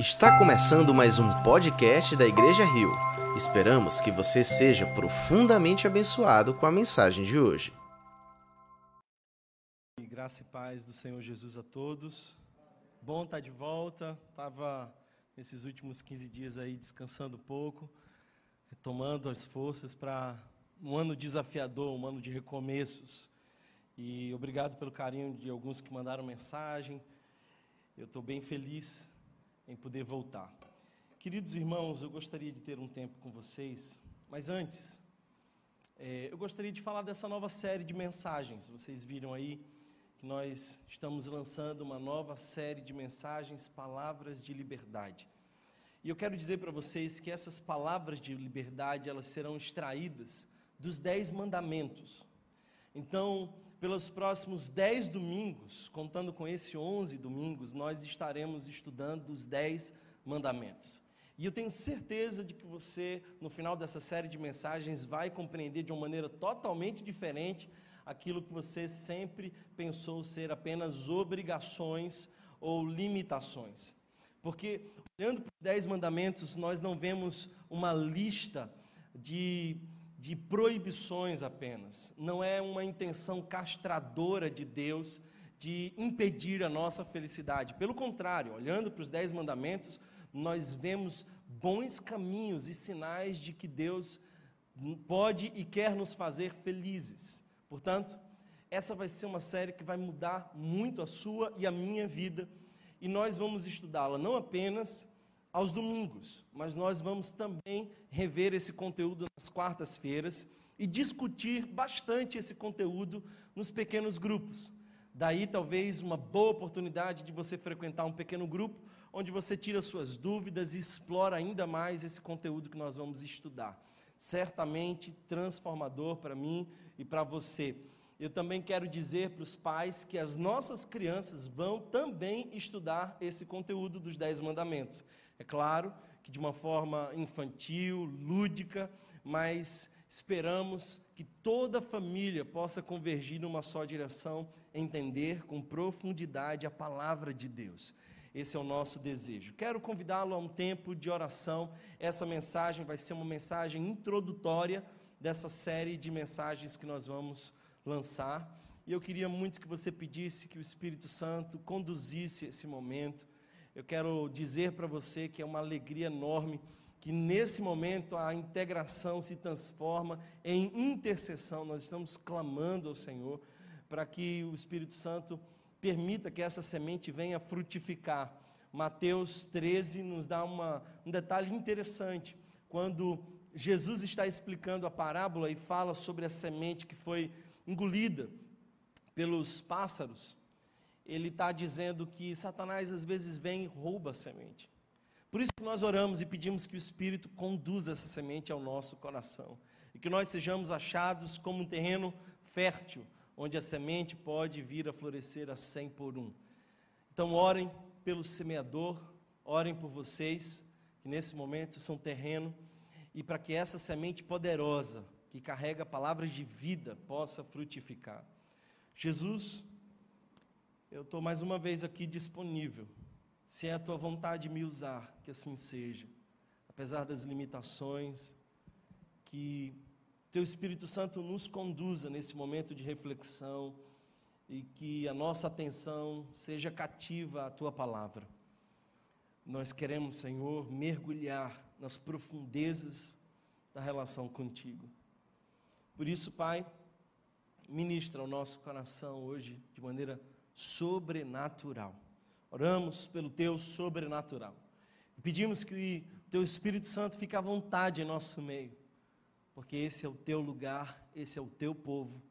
Está começando mais um podcast da Igreja Rio. Esperamos que você seja profundamente abençoado com a mensagem de hoje. Graça e paz do Senhor Jesus a todos. Bom estar de volta. Estava nesses últimos 15 dias aí descansando um pouco, retomando as forças para um ano desafiador, um ano de recomeços. E obrigado pelo carinho de alguns que mandaram mensagem. Eu estou bem feliz em poder voltar. Queridos irmãos, eu gostaria de ter um tempo com vocês, mas antes, é, eu gostaria de falar dessa nova série de mensagens. Vocês viram aí que nós estamos lançando uma nova série de mensagens, Palavras de Liberdade. E eu quero dizer para vocês que essas palavras de liberdade, elas serão extraídas dos dez mandamentos. Então, pelos próximos dez domingos, contando com esse onze domingos, nós estaremos estudando os dez mandamentos. E eu tenho certeza de que você, no final dessa série de mensagens, vai compreender de uma maneira totalmente diferente aquilo que você sempre pensou ser apenas obrigações ou limitações. Porque, olhando para os dez mandamentos, nós não vemos uma lista de de proibições apenas. Não é uma intenção castradora de Deus de impedir a nossa felicidade. Pelo contrário, olhando para os dez mandamentos, nós vemos bons caminhos e sinais de que Deus pode e quer nos fazer felizes. Portanto, essa vai ser uma série que vai mudar muito a sua e a minha vida, e nós vamos estudá-la não apenas aos domingos, mas nós vamos também rever esse conteúdo nas quartas-feiras e discutir bastante esse conteúdo nos pequenos grupos. Daí talvez uma boa oportunidade de você frequentar um pequeno grupo onde você tira suas dúvidas e explora ainda mais esse conteúdo que nós vamos estudar. Certamente transformador para mim e para você. Eu também quero dizer para os pais que as nossas crianças vão também estudar esse conteúdo dos Dez Mandamentos. É claro que de uma forma infantil, lúdica, mas esperamos que toda família possa convergir numa só direção, entender com profundidade a palavra de Deus. Esse é o nosso desejo. Quero convidá-lo a um tempo de oração. Essa mensagem vai ser uma mensagem introdutória dessa série de mensagens que nós vamos lançar. E eu queria muito que você pedisse que o Espírito Santo conduzisse esse momento eu quero dizer para você que é uma alegria enorme que nesse momento a integração se transforma em intercessão. Nós estamos clamando ao Senhor para que o Espírito Santo permita que essa semente venha frutificar. Mateus 13 nos dá uma, um detalhe interessante. Quando Jesus está explicando a parábola e fala sobre a semente que foi engolida pelos pássaros, ele está dizendo que Satanás às vezes vem e rouba a semente. Por isso que nós oramos e pedimos que o Espírito conduza essa semente ao nosso coração. E que nós sejamos achados como um terreno fértil, onde a semente pode vir a florescer a cem por um. Então orem pelo semeador, orem por vocês, que nesse momento são terreno, e para que essa semente poderosa, que carrega palavras de vida, possa frutificar. Jesus eu estou mais uma vez aqui disponível. Se é a tua vontade me usar, que assim seja. Apesar das limitações, que teu Espírito Santo nos conduza nesse momento de reflexão e que a nossa atenção seja cativa à tua palavra. Nós queremos, Senhor, mergulhar nas profundezas da relação contigo. Por isso, Pai, ministra o nosso coração hoje de maneira sobrenatural. Oramos pelo teu sobrenatural. Pedimos que o teu Espírito Santo fique à vontade em nosso meio, porque esse é o teu lugar, esse é o teu povo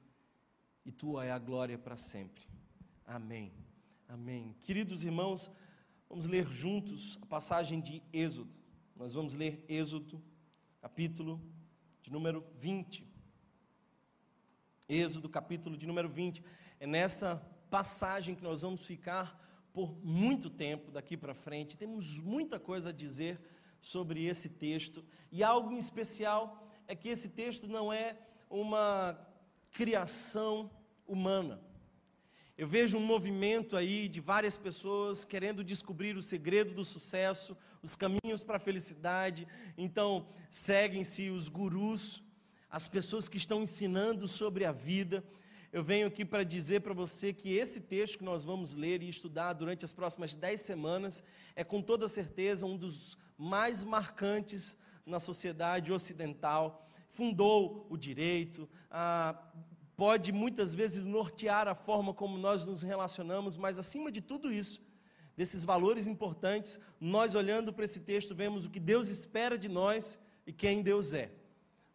e tua é a glória para sempre. Amém. Amém. Queridos irmãos, vamos ler juntos a passagem de Êxodo. Nós vamos ler Êxodo, capítulo de número 20. Êxodo, capítulo de número 20. É nessa passagem que nós vamos ficar por muito tempo daqui para frente. Temos muita coisa a dizer sobre esse texto e algo em especial é que esse texto não é uma criação humana. Eu vejo um movimento aí de várias pessoas querendo descobrir o segredo do sucesso, os caminhos para a felicidade. Então, seguem-se os gurus, as pessoas que estão ensinando sobre a vida. Eu venho aqui para dizer para você que esse texto que nós vamos ler e estudar durante as próximas dez semanas é com toda certeza um dos mais marcantes na sociedade ocidental. Fundou o direito, pode muitas vezes nortear a forma como nós nos relacionamos, mas acima de tudo isso, desses valores importantes, nós olhando para esse texto vemos o que Deus espera de nós e quem Deus é.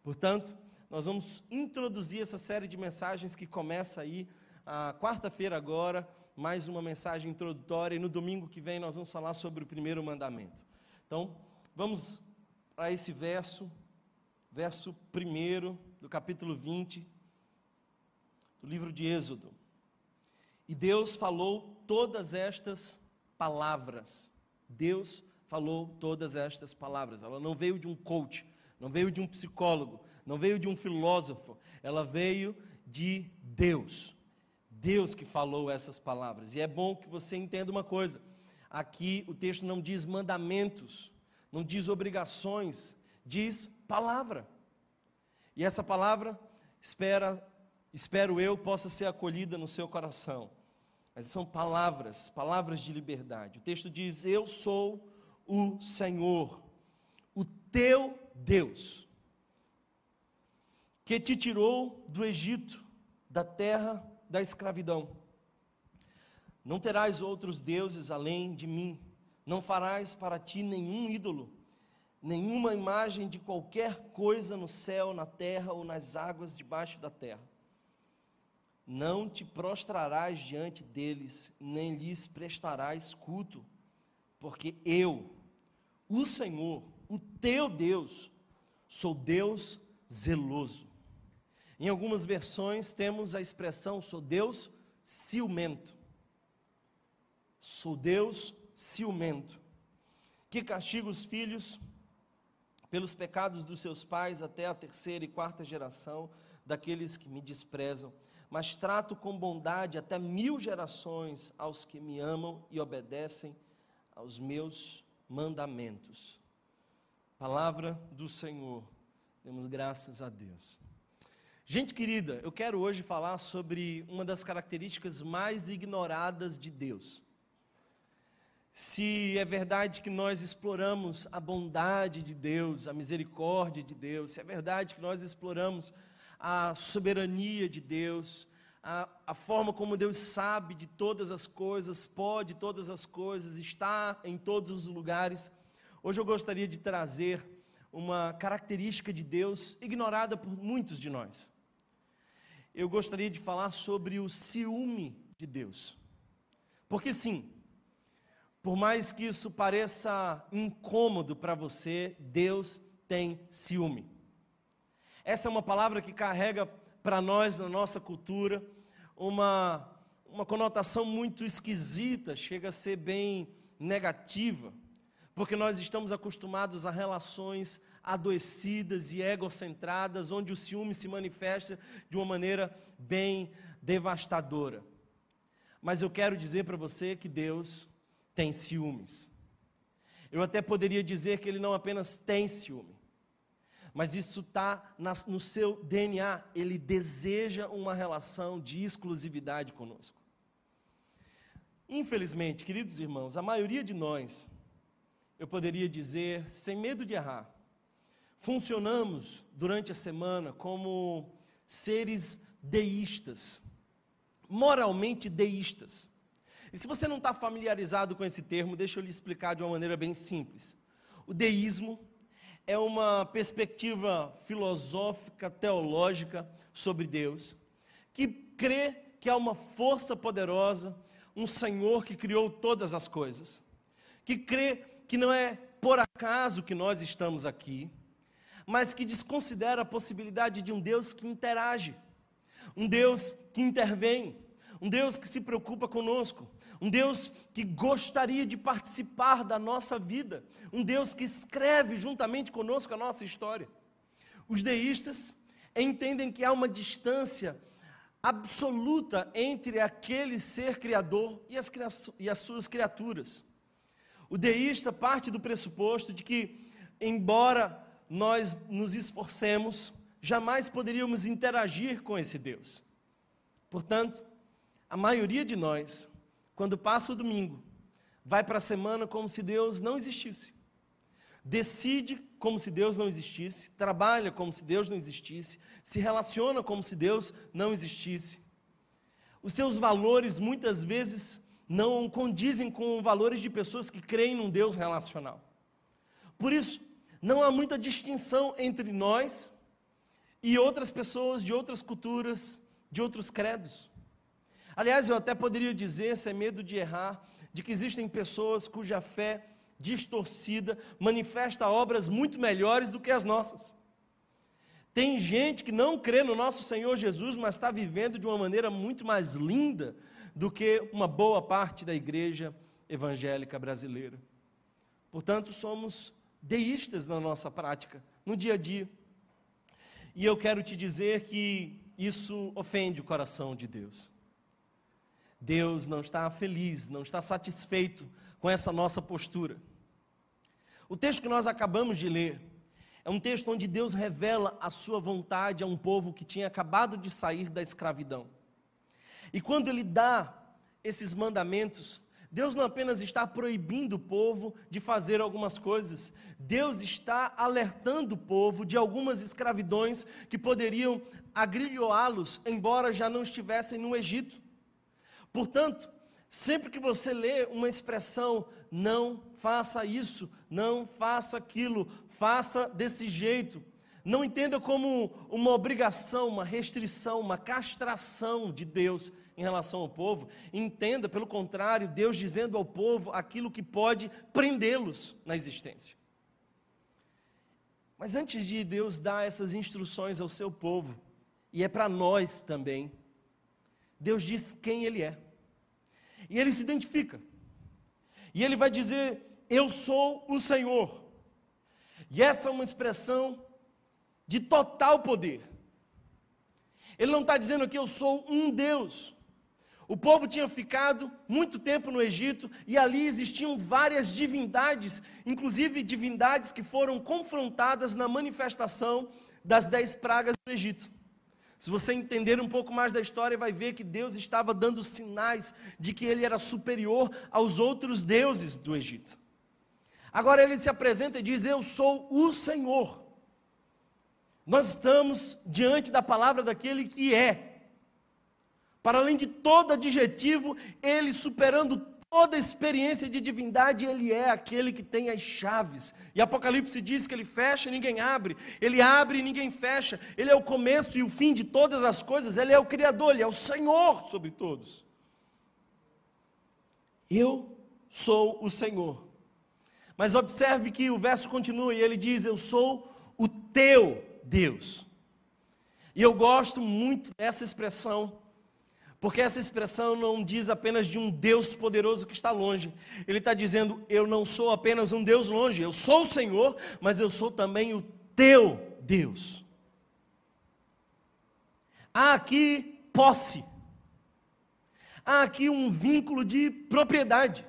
Portanto, nós vamos introduzir essa série de mensagens que começa aí a quarta-feira agora, mais uma mensagem introdutória e no domingo que vem nós vamos falar sobre o primeiro mandamento. Então, vamos para esse verso, verso 1 do capítulo 20, do livro de Êxodo. E Deus falou todas estas palavras. Deus falou todas estas palavras. Ela não veio de um coach, não veio de um psicólogo, não veio de um filósofo, ela veio de Deus. Deus que falou essas palavras. E é bom que você entenda uma coisa: aqui o texto não diz mandamentos, não diz obrigações, diz palavra. E essa palavra espera espero eu, possa ser acolhida no seu coração. Mas são palavras, palavras de liberdade. O texto diz: Eu sou o Senhor, o teu Deus, que te tirou do Egito, da terra da escravidão. Não terás outros deuses além de mim, não farás para ti nenhum ídolo, nenhuma imagem de qualquer coisa no céu, na terra ou nas águas debaixo da terra. Não te prostrarás diante deles, nem lhes prestarás culto, porque eu, o Senhor, o teu Deus, sou Deus zeloso. Em algumas versões temos a expressão sou Deus ciumento. Sou Deus ciumento, que castiga os filhos pelos pecados dos seus pais até a terceira e quarta geração daqueles que me desprezam mas trato com bondade até mil gerações aos que me amam e obedecem aos meus mandamentos. Palavra do Senhor, demos graças a Deus. Gente querida, eu quero hoje falar sobre uma das características mais ignoradas de Deus. Se é verdade que nós exploramos a bondade de Deus, a misericórdia de Deus, se é verdade que nós exploramos a soberania de Deus, a, a, forma como Deus sabe de todas as coisas, pode todas as coisas, está em todos os lugares. Hoje eu gostaria de trazer uma característica de Deus ignorada por muitos de nós. Eu gostaria de falar sobre o ciúme de Deus. Porque sim, por mais que isso pareça incômodo para você, Deus tem ciúme. Essa é uma palavra que carrega para nós, na nossa cultura, uma, uma conotação muito esquisita, chega a ser bem negativa, porque nós estamos acostumados a relações adoecidas e egocentradas, onde o ciúme se manifesta de uma maneira bem devastadora. Mas eu quero dizer para você que Deus tem ciúmes. Eu até poderia dizer que Ele não apenas tem ciúme, mas isso está no seu DNA. Ele deseja uma relação de exclusividade conosco. Infelizmente, queridos irmãos, a maioria de nós, eu poderia dizer, sem medo de errar, funcionamos durante a semana como seres deístas, moralmente deístas. E se você não está familiarizado com esse termo, deixa eu lhe explicar de uma maneira bem simples. O deísmo é uma perspectiva filosófica, teológica sobre Deus, que crê que há uma força poderosa, um Senhor que criou todas as coisas, que crê que não é por acaso que nós estamos aqui, mas que desconsidera a possibilidade de um Deus que interage, um Deus que intervém, um Deus que se preocupa conosco, um Deus que gostaria de participar da nossa vida, um Deus que escreve juntamente conosco a nossa história. Os deístas entendem que há uma distância absoluta entre aquele ser criador e as, e as suas criaturas. O deísta parte do pressuposto de que, embora nós nos esforcemos, jamais poderíamos interagir com esse Deus. Portanto, a maioria de nós, quando passa o domingo, vai para a semana como se Deus não existisse. Decide como se Deus não existisse, trabalha como se Deus não existisse, se relaciona como se Deus não existisse. Os seus valores muitas vezes não condizem com valores de pessoas que creem num Deus relacional. Por isso, não há muita distinção entre nós e outras pessoas de outras culturas, de outros credos. Aliás, eu até poderia dizer, sem medo de errar, de que existem pessoas cuja fé distorcida manifesta obras muito melhores do que as nossas. Tem gente que não crê no nosso Senhor Jesus, mas está vivendo de uma maneira muito mais linda do que uma boa parte da igreja evangélica brasileira. Portanto, somos deístas na nossa prática, no dia a dia. E eu quero te dizer que isso ofende o coração de Deus. Deus não está feliz, não está satisfeito com essa nossa postura. O texto que nós acabamos de ler é um texto onde Deus revela a sua vontade a um povo que tinha acabado de sair da escravidão. E quando ele dá esses mandamentos, Deus não apenas está proibindo o povo de fazer algumas coisas, Deus está alertando o povo de algumas escravidões que poderiam agrilhoá-los, embora já não estivessem no Egito. Portanto, sempre que você lê uma expressão, não faça isso, não faça aquilo, faça desse jeito, não entenda como uma obrigação, uma restrição, uma castração de Deus em relação ao povo. Entenda, pelo contrário, Deus dizendo ao povo aquilo que pode prendê-los na existência. Mas antes de Deus dar essas instruções ao seu povo, e é para nós também, Deus diz quem Ele é. E Ele se identifica. E Ele vai dizer: Eu sou o Senhor. E essa é uma expressão de total poder. Ele não está dizendo que eu sou um Deus. O povo tinha ficado muito tempo no Egito e ali existiam várias divindades, inclusive divindades que foram confrontadas na manifestação das dez pragas do Egito. Se você entender um pouco mais da história, vai ver que Deus estava dando sinais de que ele era superior aos outros deuses do Egito. Agora ele se apresenta e diz: Eu sou o Senhor. Nós estamos diante da palavra daquele que é. Para além de todo adjetivo, ele superando toda experiência de divindade, ele é aquele que tem as chaves. E Apocalipse diz que ele fecha e ninguém abre, ele abre e ninguém fecha, ele é o começo e o fim de todas as coisas, ele é o Criador, ele é o Senhor sobre todos. Eu sou o Senhor. Mas observe que o verso continua e ele diz: Eu sou o teu Deus. E eu gosto muito dessa expressão, porque essa expressão não diz apenas de um Deus poderoso que está longe. Ele está dizendo: Eu não sou apenas um Deus longe, eu sou o Senhor, mas eu sou também o teu Deus. Há aqui posse, há aqui um vínculo de propriedade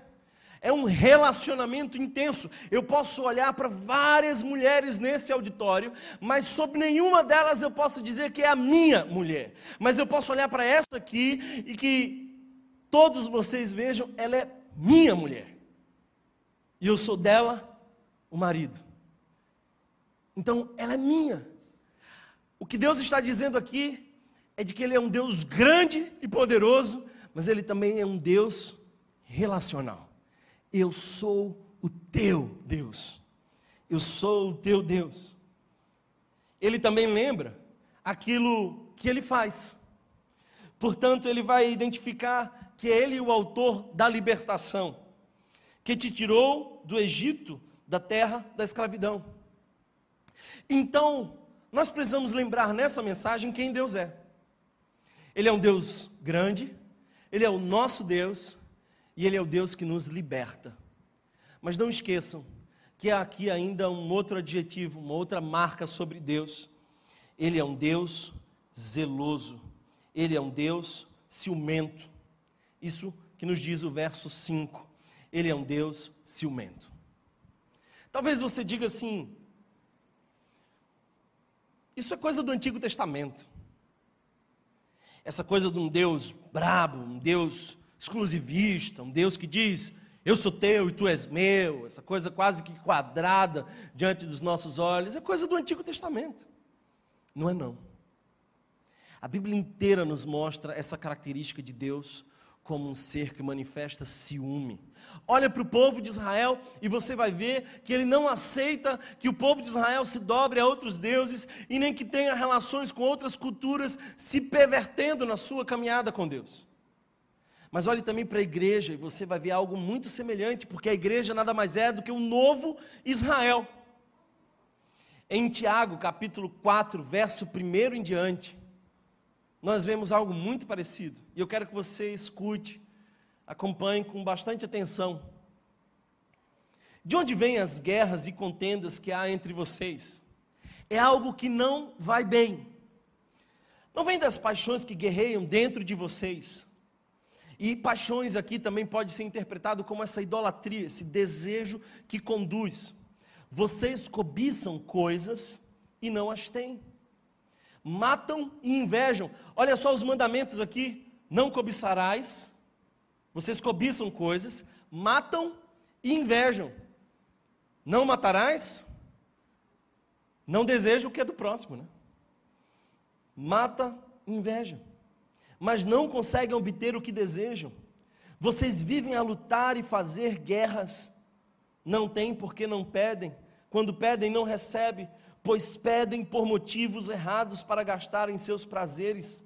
é um relacionamento intenso. Eu posso olhar para várias mulheres nesse auditório, mas sobre nenhuma delas eu posso dizer que é a minha mulher. Mas eu posso olhar para essa aqui e que todos vocês vejam, ela é minha mulher. E eu sou dela o marido. Então, ela é minha. O que Deus está dizendo aqui é de que Ele é um Deus grande e poderoso, mas Ele também é um Deus relacional. Eu sou o teu Deus. Eu sou o teu Deus. Ele também lembra aquilo que ele faz. Portanto, ele vai identificar que é ele o autor da libertação, que te tirou do Egito, da terra da escravidão. Então, nós precisamos lembrar nessa mensagem quem Deus é. Ele é um Deus grande, ele é o nosso Deus, e Ele é o Deus que nos liberta. Mas não esqueçam que há aqui ainda um outro adjetivo, uma outra marca sobre Deus. Ele é um Deus zeloso. Ele é um Deus ciumento. Isso que nos diz o verso 5. Ele é um Deus ciumento. Talvez você diga assim: isso é coisa do Antigo Testamento. Essa coisa de um Deus brabo, um Deus exclusivista, um Deus que diz: eu sou teu e tu és meu, essa coisa quase que quadrada diante dos nossos olhos, é coisa do Antigo Testamento. Não é não. A Bíblia inteira nos mostra essa característica de Deus como um ser que manifesta ciúme. Olha para o povo de Israel e você vai ver que ele não aceita que o povo de Israel se dobre a outros deuses e nem que tenha relações com outras culturas, se pervertendo na sua caminhada com Deus. Mas olhe também para a igreja e você vai ver algo muito semelhante, porque a igreja nada mais é do que um novo Israel. Em Tiago, capítulo 4, verso 1 em diante, nós vemos algo muito parecido. E eu quero que você escute, acompanhe com bastante atenção. De onde vêm as guerras e contendas que há entre vocês? É algo que não vai bem. Não vem das paixões que guerreiam dentro de vocês. E paixões aqui também pode ser interpretado como essa idolatria, esse desejo que conduz. Vocês cobiçam coisas e não as têm matam e invejam. Olha só os mandamentos aqui: não cobiçarás, vocês cobiçam coisas, matam e invejam. Não matarás, não deseja o que é do próximo, né? Mata inveja, mas não conseguem obter o que desejam. Vocês vivem a lutar e fazer guerras, não têm porque não pedem, quando pedem, não recebem, pois pedem por motivos errados para gastarem seus prazeres.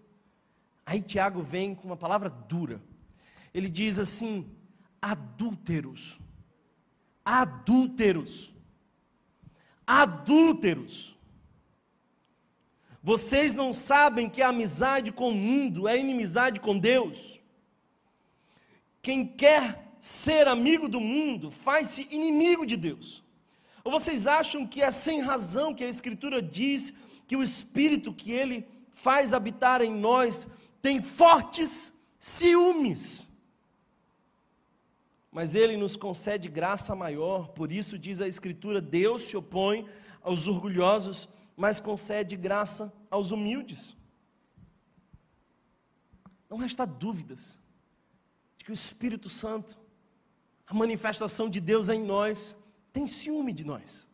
Aí Tiago vem com uma palavra dura. Ele diz assim: adúlteros. Adúlteros. Adúlteros. Vocês não sabem que a amizade com o mundo é inimizade com Deus. Quem quer ser amigo do mundo faz-se inimigo de Deus. Ou vocês acham que é sem razão que a Escritura diz que o Espírito que Ele faz habitar em nós tem fortes ciúmes? Mas Ele nos concede graça maior, por isso diz a Escritura: Deus se opõe aos orgulhosos, mas concede graça aos humildes. Não resta dúvidas de que o Espírito Santo, a manifestação de Deus em nós, tem ciúme de nós.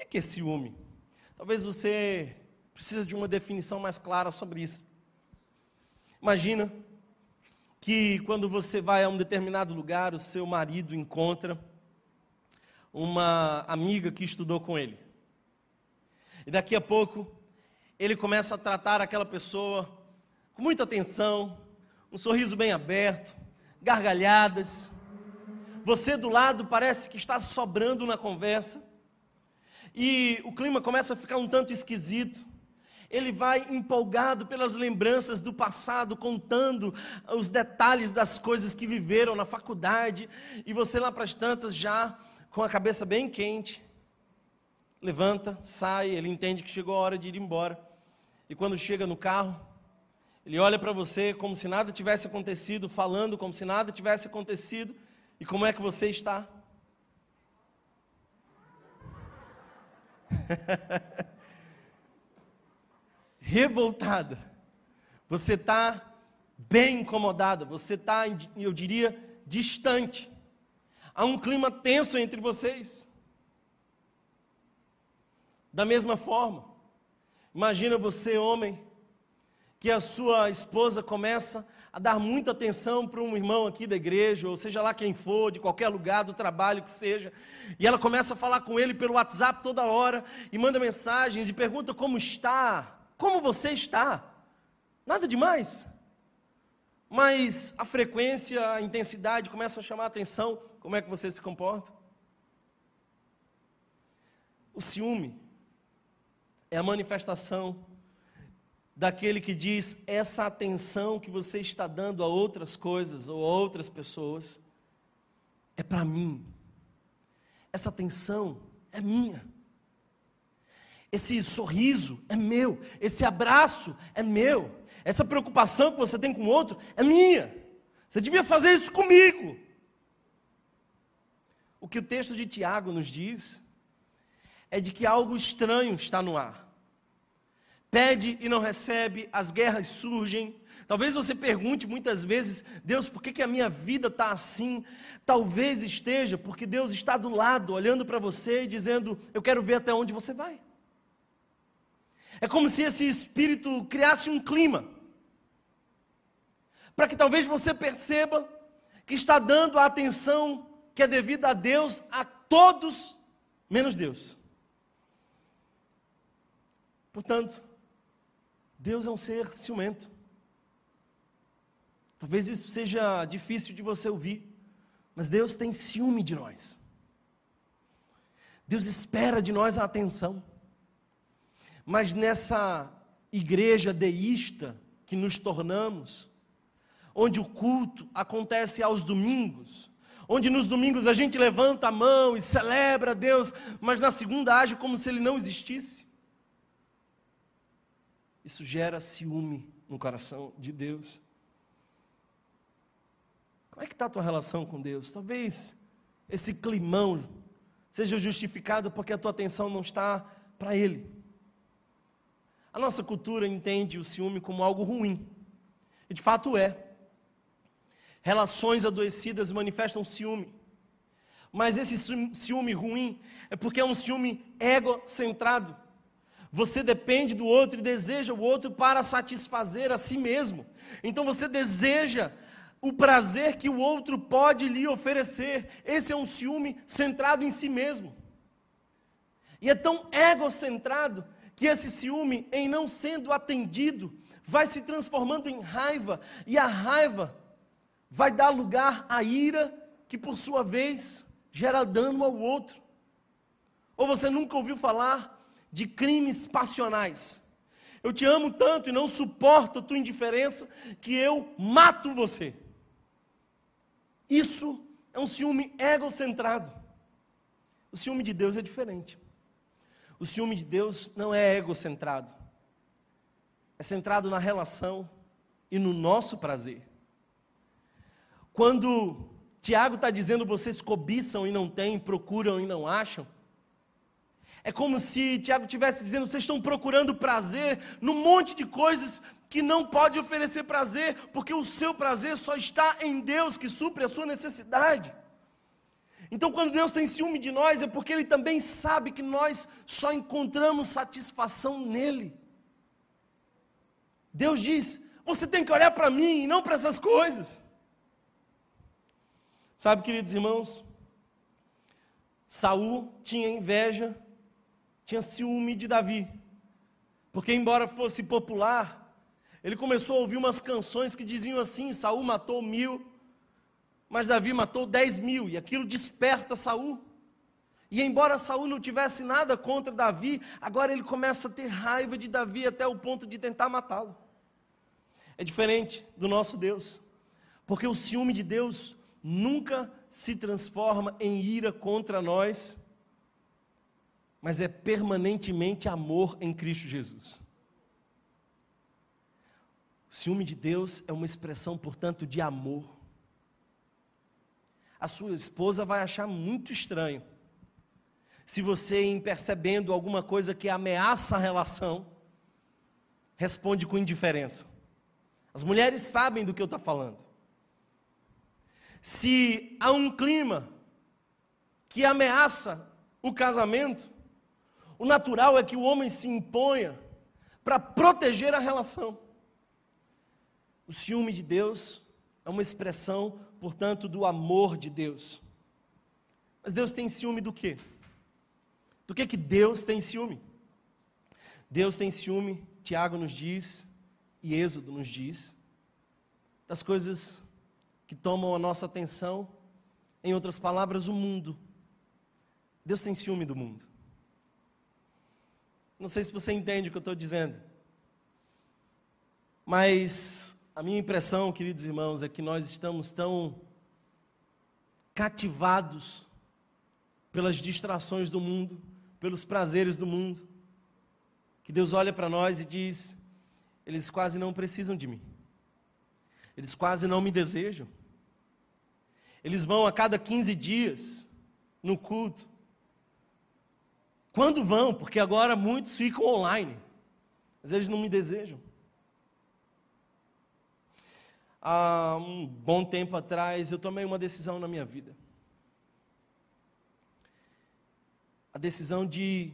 O que é, ciúme? Talvez você precise de uma definição mais clara sobre isso. Imagina que quando você vai a um determinado lugar, o seu marido encontra uma amiga que estudou com ele. E daqui a pouco ele começa a tratar aquela pessoa com muita atenção, um sorriso bem aberto, gargalhadas, você do lado parece que está sobrando na conversa. E o clima começa a ficar um tanto esquisito. Ele vai empolgado pelas lembranças do passado, contando os detalhes das coisas que viveram na faculdade. E você lá para as tantas já com a cabeça bem quente. Levanta, sai, ele entende que chegou a hora de ir embora. E quando chega no carro, ele olha para você como se nada tivesse acontecido, falando como se nada tivesse acontecido. E como é que você está? Revoltada. Você está bem incomodada. Você está, eu diria, distante. Há um clima tenso entre vocês. Da mesma forma, imagina você, homem, que a sua esposa começa a dar muita atenção para um irmão aqui da igreja, ou seja lá quem for, de qualquer lugar do trabalho que seja, e ela começa a falar com ele pelo WhatsApp toda hora, e manda mensagens e pergunta como está, como você está. Nada demais. Mas a frequência, a intensidade começam a chamar a atenção, como é que você se comporta? O ciúme é a manifestação daquele que diz: essa atenção que você está dando a outras coisas ou a outras pessoas é para mim. Essa atenção é minha. esse sorriso é meu, esse abraço é meu, essa preocupação que você tem com o outro é minha. Você devia fazer isso comigo. O que o texto de Tiago nos diz é de que algo estranho está no ar. Pede e não recebe, as guerras surgem. Talvez você pergunte muitas vezes, Deus, por que, que a minha vida está assim? Talvez esteja porque Deus está do lado, olhando para você e dizendo: Eu quero ver até onde você vai. É como se esse espírito criasse um clima, para que talvez você perceba que está dando a atenção que é devida a Deus a todos, menos Deus. Portanto, Deus é um ser ciumento. Talvez isso seja difícil de você ouvir, mas Deus tem ciúme de nós. Deus espera de nós a atenção. Mas nessa igreja deísta que nos tornamos, onde o culto acontece aos domingos, onde nos domingos a gente levanta a mão e celebra a Deus, mas na segunda age como se ele não existisse. Isso gera ciúme no coração de Deus. Como é que está a tua relação com Deus? Talvez esse climão seja justificado porque a tua atenção não está para Ele. A nossa cultura entende o ciúme como algo ruim, e de fato é. Relações adoecidas manifestam ciúme. Mas esse ciúme ruim é porque é um ciúme egocentrado. Você depende do outro e deseja o outro para satisfazer a si mesmo. Então você deseja o prazer que o outro pode lhe oferecer. Esse é um ciúme centrado em si mesmo. E é tão egocentrado que esse ciúme, em não sendo atendido, vai se transformando em raiva, e a raiva vai dar lugar à ira, que por sua vez gera dano ao outro. Ou você nunca ouviu falar de crimes passionais? Eu te amo tanto e não suporto a tua indiferença que eu mato você. Isso é um ciúme egocentrado. O ciúme de Deus é diferente. O ciúme de Deus não é egocentrado. É centrado na relação e no nosso prazer. Quando Tiago está dizendo vocês cobiçam e não têm, procuram e não acham, é como se Tiago estivesse dizendo vocês estão procurando prazer num monte de coisas que não pode oferecer prazer, porque o seu prazer só está em Deus que supre a sua necessidade. Então, quando Deus tem ciúme de nós, é porque Ele também sabe que nós só encontramos satisfação nele. Deus diz: você tem que olhar para mim e não para essas coisas. Sabe, queridos irmãos, Saul tinha inveja, tinha ciúme de Davi. Porque embora fosse popular, ele começou a ouvir umas canções que diziam assim: Saul matou mil, mas Davi matou dez mil, e aquilo desperta Saul. E embora Saul não tivesse nada contra Davi, agora ele começa a ter raiva de Davi até o ponto de tentar matá-lo. É diferente do nosso Deus, porque o ciúme de Deus nunca se transforma em ira contra nós, mas é permanentemente amor em Cristo Jesus. O ciúme de Deus é uma expressão, portanto, de amor. A sua esposa vai achar muito estranho se você, em percebendo alguma coisa que ameaça a relação, responde com indiferença. As mulheres sabem do que eu estou falando se há um clima que ameaça o casamento, o natural é que o homem se imponha para proteger a relação. O ciúme de Deus é uma expressão, portanto, do amor de Deus. Mas Deus tem ciúme do quê? Do que que Deus tem ciúme? Deus tem ciúme, Tiago nos diz, e Êxodo nos diz, das coisas que tomam a nossa atenção, em outras palavras, o mundo. Deus tem ciúme do mundo. Não sei se você entende o que eu estou dizendo, mas a minha impressão, queridos irmãos, é que nós estamos tão cativados pelas distrações do mundo, pelos prazeres do mundo, que Deus olha para nós e diz: eles quase não precisam de mim, eles quase não me desejam, eles vão a cada 15 dias no culto. Quando vão? Porque agora muitos ficam online, mas eles não me desejam. Há um bom tempo atrás, eu tomei uma decisão na minha vida. A decisão de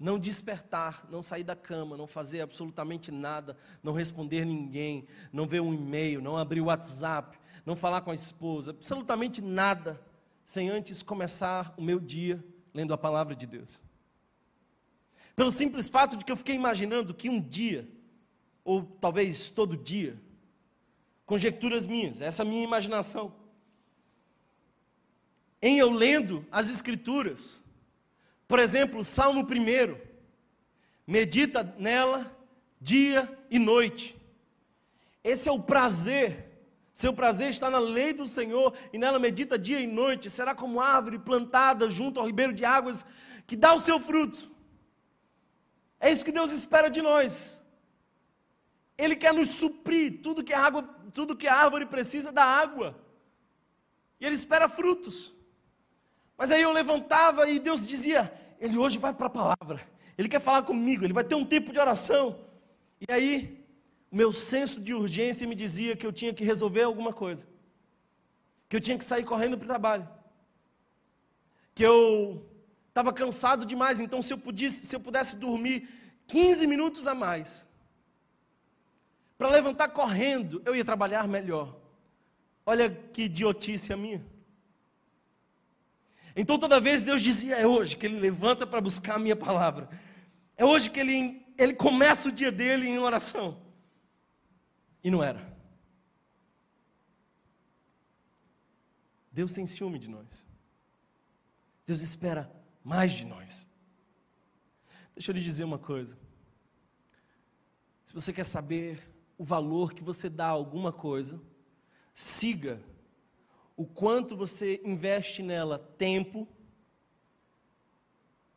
não despertar, não sair da cama, não fazer absolutamente nada, não responder ninguém, não ver um e-mail, não abrir o WhatsApp, não falar com a esposa, absolutamente nada, sem antes começar o meu dia lendo a palavra de Deus. Pelo simples fato de que eu fiquei imaginando que um dia, ou talvez todo dia, conjecturas minhas, essa minha imaginação. Em eu lendo as Escrituras, por exemplo, Salmo 1, medita nela dia e noite. Esse é o prazer. Seu prazer está na lei do Senhor e nela medita dia e noite. Será como árvore plantada junto ao ribeiro de águas que dá o seu fruto. É isso que Deus espera de nós. Ele quer nos suprir tudo que a água, tudo que a árvore precisa da água. E ele espera frutos. Mas aí eu levantava e Deus dizia: Ele hoje vai para a palavra. Ele quer falar comigo, ele vai ter um tempo de oração. E aí, o meu senso de urgência me dizia que eu tinha que resolver alguma coisa. Que eu tinha que sair correndo para o trabalho. Que eu estava cansado demais, então se eu, pudesse, se eu pudesse dormir 15 minutos a mais, para levantar correndo, eu ia trabalhar melhor. Olha que idiotice a minha. Então toda vez Deus dizia: é hoje que ele levanta para buscar a minha palavra. É hoje que ele, ele começa o dia dele em oração. E não era. Deus tem ciúme de nós. Deus espera mais de nós. Deixa eu lhe dizer uma coisa. Se você quer saber o valor que você dá a alguma coisa, siga o quanto você investe nela tempo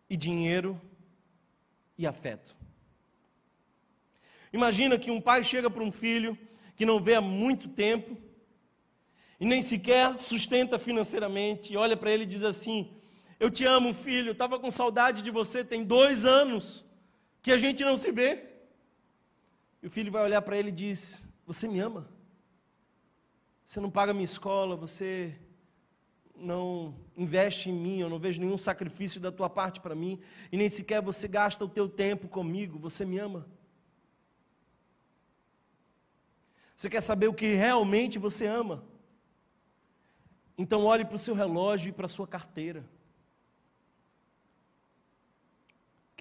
e dinheiro e afeto. Imagina que um pai chega para um filho que não vê há muito tempo e nem sequer sustenta financeiramente, e olha para ele e diz assim: Eu te amo, filho, estava com saudade de você, tem dois anos que a gente não se vê. E o filho vai olhar para ele e diz: Você me ama? Você não paga minha escola, você não investe em mim, eu não vejo nenhum sacrifício da tua parte para mim, e nem sequer você gasta o teu tempo comigo, você me ama? Você quer saber o que realmente você ama? Então olhe para o seu relógio e para a sua carteira.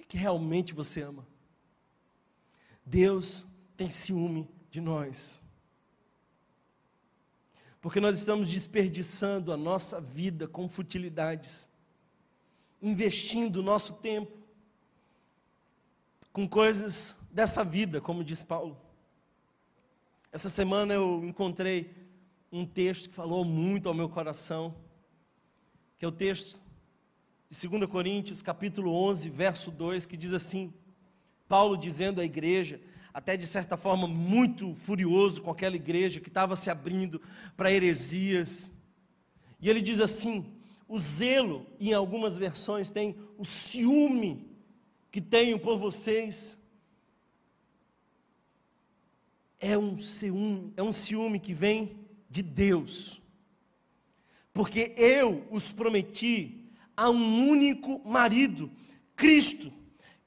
O que, realmente você ama? Deus tem ciúme de nós. Porque nós estamos desperdiçando a nossa vida com futilidades, investindo o nosso tempo com coisas dessa vida, como diz Paulo. Essa semana eu encontrei um texto que falou muito ao meu coração, que é o texto de 2 Coríntios, capítulo 11, verso 2, que diz assim: Paulo dizendo à igreja: até de certa forma muito furioso com aquela igreja que estava se abrindo para heresias. E ele diz assim: o zelo, em algumas versões tem o ciúme que tenho por vocês. É um ciúme, é um ciúme que vem de Deus. Porque eu os prometi a um único marido, Cristo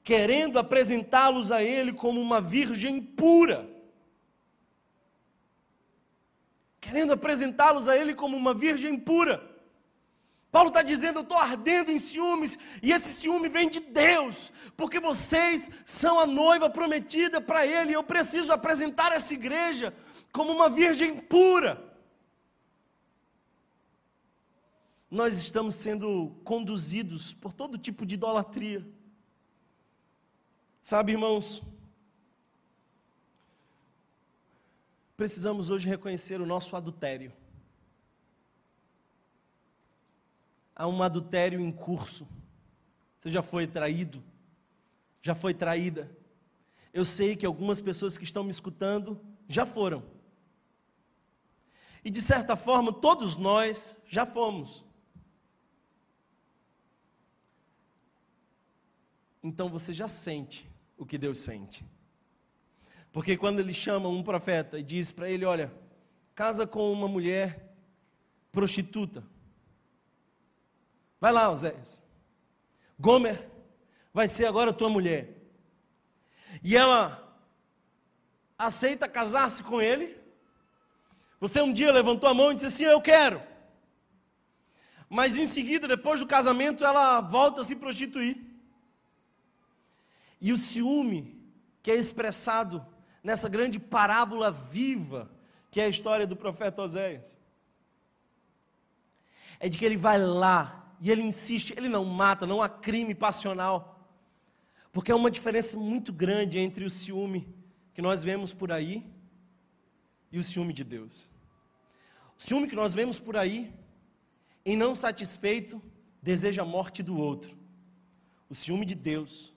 querendo apresentá-los a Ele como uma virgem pura. Querendo apresentá-los a Ele como uma virgem pura. Paulo está dizendo: Eu estou ardendo em ciúmes, e esse ciúme vem de Deus, porque vocês são a noiva prometida para Ele, e eu preciso apresentar essa igreja como uma virgem pura. Nós estamos sendo conduzidos por todo tipo de idolatria. Sabe, irmãos, precisamos hoje reconhecer o nosso adultério. Há um adultério em curso. Você já foi traído? Já foi traída? eu sei que algumas pessoas que estão me escutando já foram. E de certa forma, todos nós já fomos. Então você já sente o que Deus sente. Porque quando ele chama um profeta e diz para ele: Olha, casa com uma mulher prostituta. Vai lá, Oséias. Gomer vai ser agora tua mulher. E ela aceita casar-se com ele. Você um dia levantou a mão e disse assim: Eu quero. Mas em seguida, depois do casamento, ela volta a se prostituir. E o ciúme que é expressado nessa grande parábola viva, que é a história do profeta Oséias, é de que ele vai lá e ele insiste, ele não mata, não há crime passional, porque é uma diferença muito grande entre o ciúme que nós vemos por aí e o ciúme de Deus. O ciúme que nós vemos por aí, em não satisfeito, deseja a morte do outro. O ciúme de Deus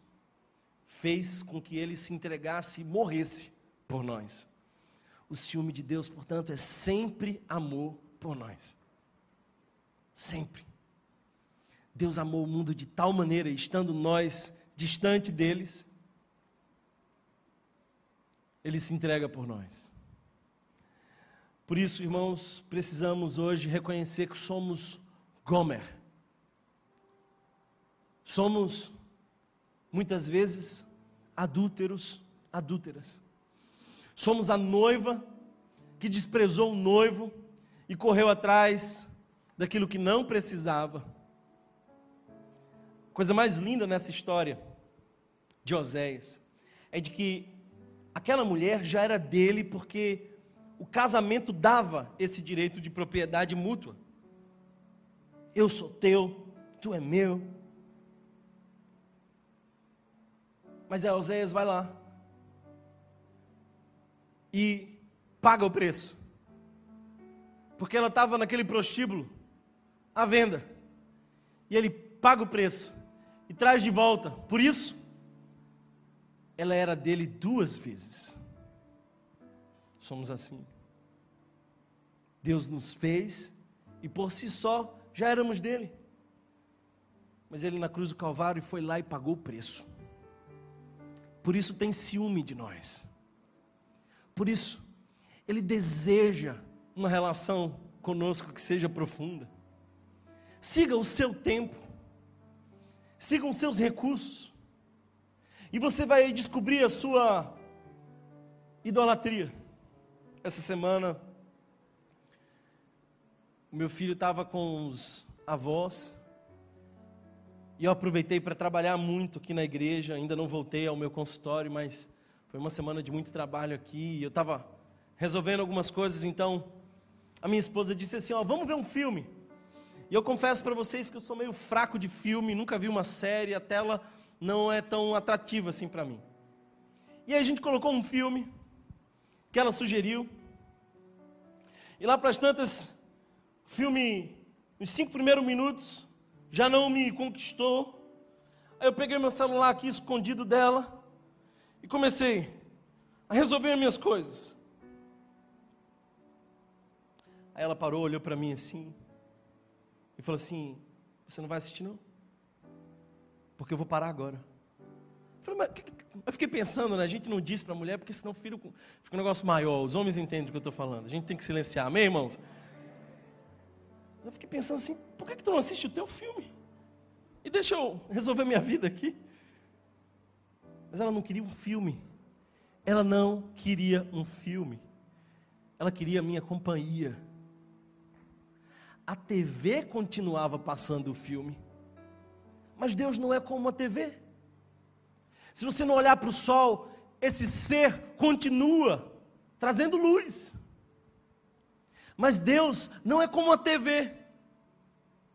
fez com que ele se entregasse e morresse por nós. O ciúme de Deus, portanto, é sempre amor por nós. Sempre. Deus amou o mundo de tal maneira, estando nós distante deles, ele se entrega por nós. Por isso, irmãos, precisamos hoje reconhecer que somos Gomer. Somos muitas vezes adúlteros, adúlteras. Somos a noiva que desprezou o noivo e correu atrás daquilo que não precisava. Coisa mais linda nessa história de Oséias é de que aquela mulher já era dele porque o casamento dava esse direito de propriedade mútua. Eu sou teu, tu é meu, Mas é, Oséias vai lá e paga o preço. Porque ela estava naquele prostíbulo à venda. E ele paga o preço e traz de volta. Por isso, ela era dele duas vezes. Somos assim. Deus nos fez e por si só já éramos dele. Mas ele na cruz do Calvário foi lá e pagou o preço. Por isso tem ciúme de nós. Por isso, ele deseja uma relação conosco que seja profunda. Siga o seu tempo. Siga os seus recursos. E você vai descobrir a sua idolatria. Essa semana, meu filho estava com os avós e eu aproveitei para trabalhar muito aqui na igreja, ainda não voltei ao meu consultório, mas foi uma semana de muito trabalho aqui. Eu estava resolvendo algumas coisas, então a minha esposa disse assim: Ó, vamos ver um filme. E eu confesso para vocês que eu sou meio fraco de filme, nunca vi uma série, a tela não é tão atrativa assim para mim. E aí a gente colocou um filme que ela sugeriu. E lá para as tantas, filme, nos cinco primeiros minutos, já não me conquistou. Aí eu peguei meu celular aqui escondido dela e comecei a resolver as minhas coisas. Aí ela parou, olhou para mim assim e falou assim: Você não vai assistir não? Porque eu vou parar agora. Eu, falei, eu fiquei pensando, né? A gente não diz para a mulher porque senão fica um negócio maior. Os homens entendem o que eu estou falando. A gente tem que silenciar, amém, irmãos? Eu fiquei pensando assim, por que, que tu não assiste o teu filme? E deixa eu resolver minha vida aqui. Mas ela não queria um filme. Ela não queria um filme. Ela queria a minha companhia. A TV continuava passando o filme. Mas Deus não é como a TV. Se você não olhar para o sol, esse ser continua trazendo luz. Mas Deus não é como a TV.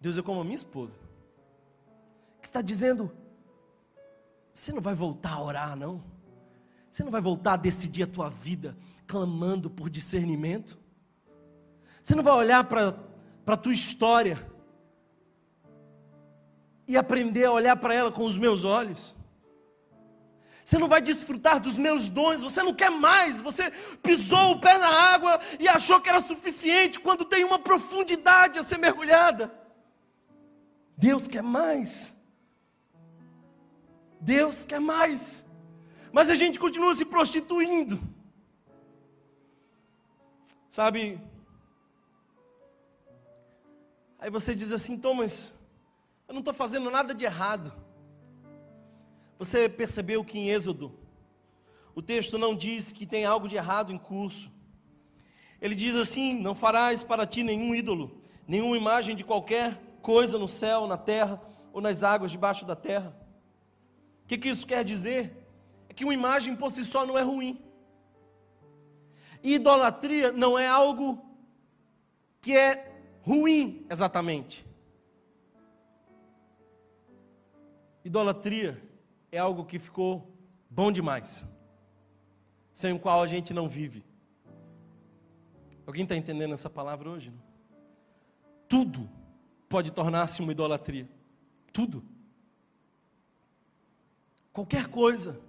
Deus é como a minha esposa. Que está dizendo: você não vai voltar a orar, não. Você não vai voltar a decidir a tua vida clamando por discernimento. Você não vai olhar para a tua história e aprender a olhar para ela com os meus olhos. Você não vai desfrutar dos meus dons, você não quer mais. Você pisou o pé na água e achou que era suficiente quando tem uma profundidade a ser mergulhada. Deus quer mais. Deus quer mais. Mas a gente continua se prostituindo. Sabe? Aí você diz assim, Thomas, eu não estou fazendo nada de errado. Você percebeu que em Êxodo, o texto não diz que tem algo de errado em curso. Ele diz assim: Não farás para ti nenhum ídolo, nenhuma imagem de qualquer coisa no céu, na terra ou nas águas debaixo da terra. O que, que isso quer dizer? É que uma imagem por si só não é ruim. Idolatria não é algo que é ruim exatamente. Idolatria é algo que ficou bom demais, sem o qual a gente não vive. Alguém está entendendo essa palavra hoje? Tudo pode tornar-se uma idolatria. Tudo. Qualquer coisa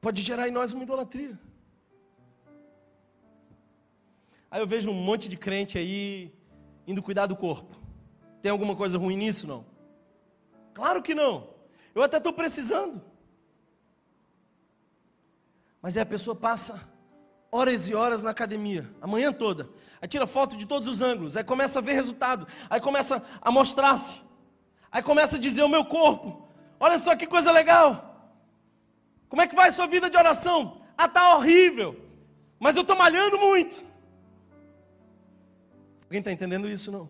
pode gerar em nós uma idolatria. Aí eu vejo um monte de crente aí indo cuidar do corpo. Tem alguma coisa ruim nisso? Não. Claro que não. Eu até estou precisando. Mas aí a pessoa passa horas e horas na academia, a manhã toda. Aí tira foto de todos os ângulos, aí começa a ver resultado, aí começa a mostrar-se. Aí começa a dizer o meu corpo. Olha só que coisa legal. Como é que vai a sua vida de oração? Ah, tá horrível. Mas eu estou malhando muito. Alguém está entendendo isso não?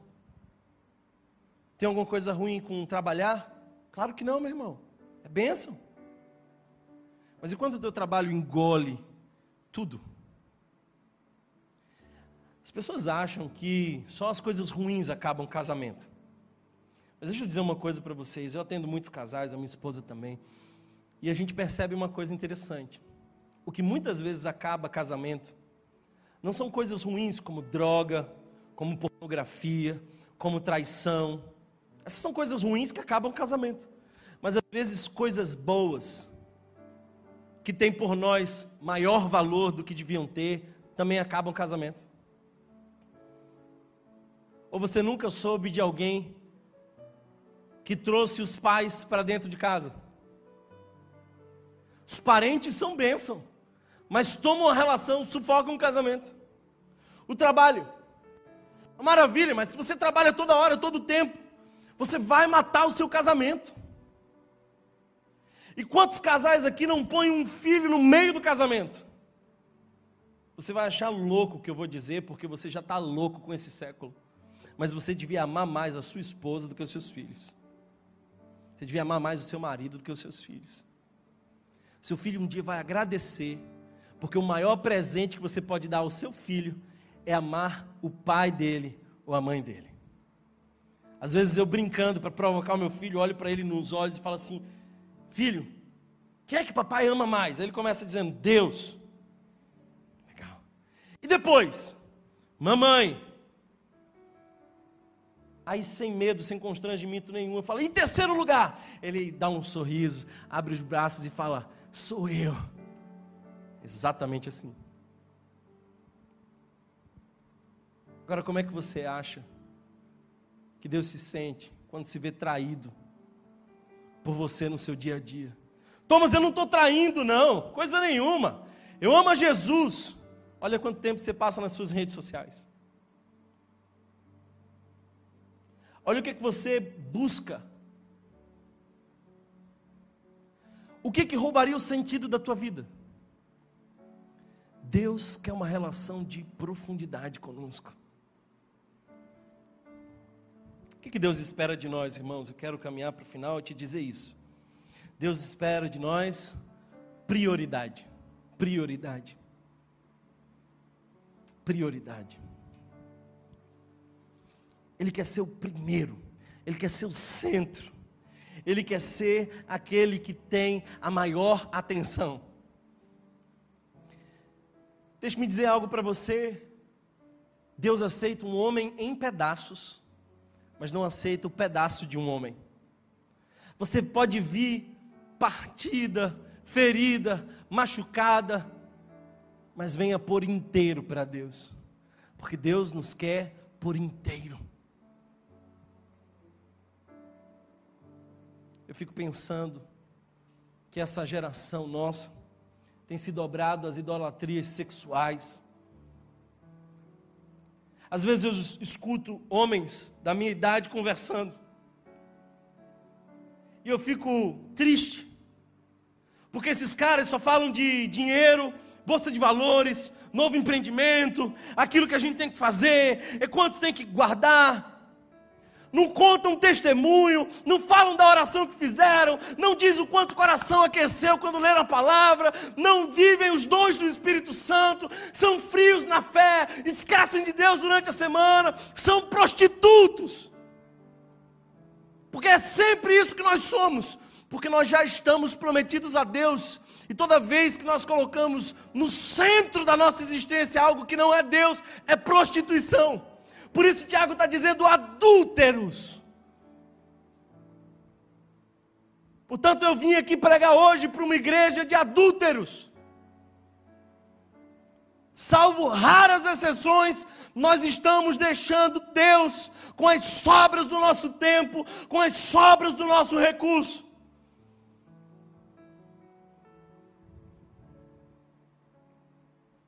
Tem alguma coisa ruim com trabalhar? Claro que não, meu irmão. É bênção. Mas e quando o teu trabalho engole tudo? As pessoas acham que só as coisas ruins acabam casamento. Mas deixa eu dizer uma coisa para vocês. Eu atendo muitos casais, a minha esposa também. E a gente percebe uma coisa interessante. O que muitas vezes acaba casamento não são coisas ruins como droga, como pornografia, como traição, essas são coisas ruins que acabam casamento. Mas às vezes coisas boas, que têm por nós maior valor do que deviam ter, também acabam casamento. Ou você nunca soube de alguém que trouxe os pais para dentro de casa? Os parentes são bênção, mas tomam a relação, sufocam o casamento. O trabalho. Maravilha, mas se você trabalha toda hora, todo tempo, você vai matar o seu casamento. E quantos casais aqui não põem um filho no meio do casamento? Você vai achar louco o que eu vou dizer, porque você já está louco com esse século. Mas você devia amar mais a sua esposa do que os seus filhos. Você devia amar mais o seu marido do que os seus filhos. Seu filho um dia vai agradecer, porque o maior presente que você pode dar ao seu filho é amar o pai dele ou a mãe dele. Às vezes eu brincando para provocar o meu filho, olho para ele nos olhos e falo assim: Filho, quem é que papai ama mais? Aí ele começa dizendo: Deus. Legal. E depois? Mamãe. Aí sem medo, sem constrangimento nenhum, eu falo: Em terceiro lugar. Ele dá um sorriso, abre os braços e fala: Sou eu. Exatamente assim. Agora, como é que você acha que Deus se sente quando se vê traído por você no seu dia a dia. Thomas, eu não estou traindo, não, coisa nenhuma. Eu amo a Jesus. Olha quanto tempo você passa nas suas redes sociais. Olha o que, é que você busca. O que, que roubaria o sentido da tua vida? Deus quer uma relação de profundidade conosco. que, que Deus espera de nós, irmãos? Eu quero caminhar para o final e te dizer isso. Deus espera de nós prioridade. Prioridade. Prioridade. Ele quer ser o primeiro, ele quer ser o centro, ele quer ser aquele que tem a maior atenção. Deixe-me dizer algo para você. Deus aceita um homem em pedaços mas não aceita o pedaço de um homem. Você pode vir partida, ferida, machucada, mas venha por inteiro para Deus, porque Deus nos quer por inteiro. Eu fico pensando que essa geração nossa tem se dobrado às idolatrias sexuais. Às vezes eu escuto homens da minha idade conversando. E eu fico triste. Porque esses caras só falam de dinheiro, bolsa de valores, novo empreendimento, aquilo que a gente tem que fazer, é quanto tem que guardar não contam testemunho, não falam da oração que fizeram, não dizem o quanto o coração aqueceu quando leram a palavra, não vivem os dons do Espírito Santo, são frios na fé, esquecem de Deus durante a semana, são prostitutos. Porque é sempre isso que nós somos, porque nós já estamos prometidos a Deus, e toda vez que nós colocamos no centro da nossa existência algo que não é Deus, é prostituição. Por isso Tiago está dizendo adúlteros. Portanto, eu vim aqui pregar hoje para uma igreja de adúlteros. Salvo raras exceções, nós estamos deixando Deus com as sobras do nosso tempo, com as sobras do nosso recurso.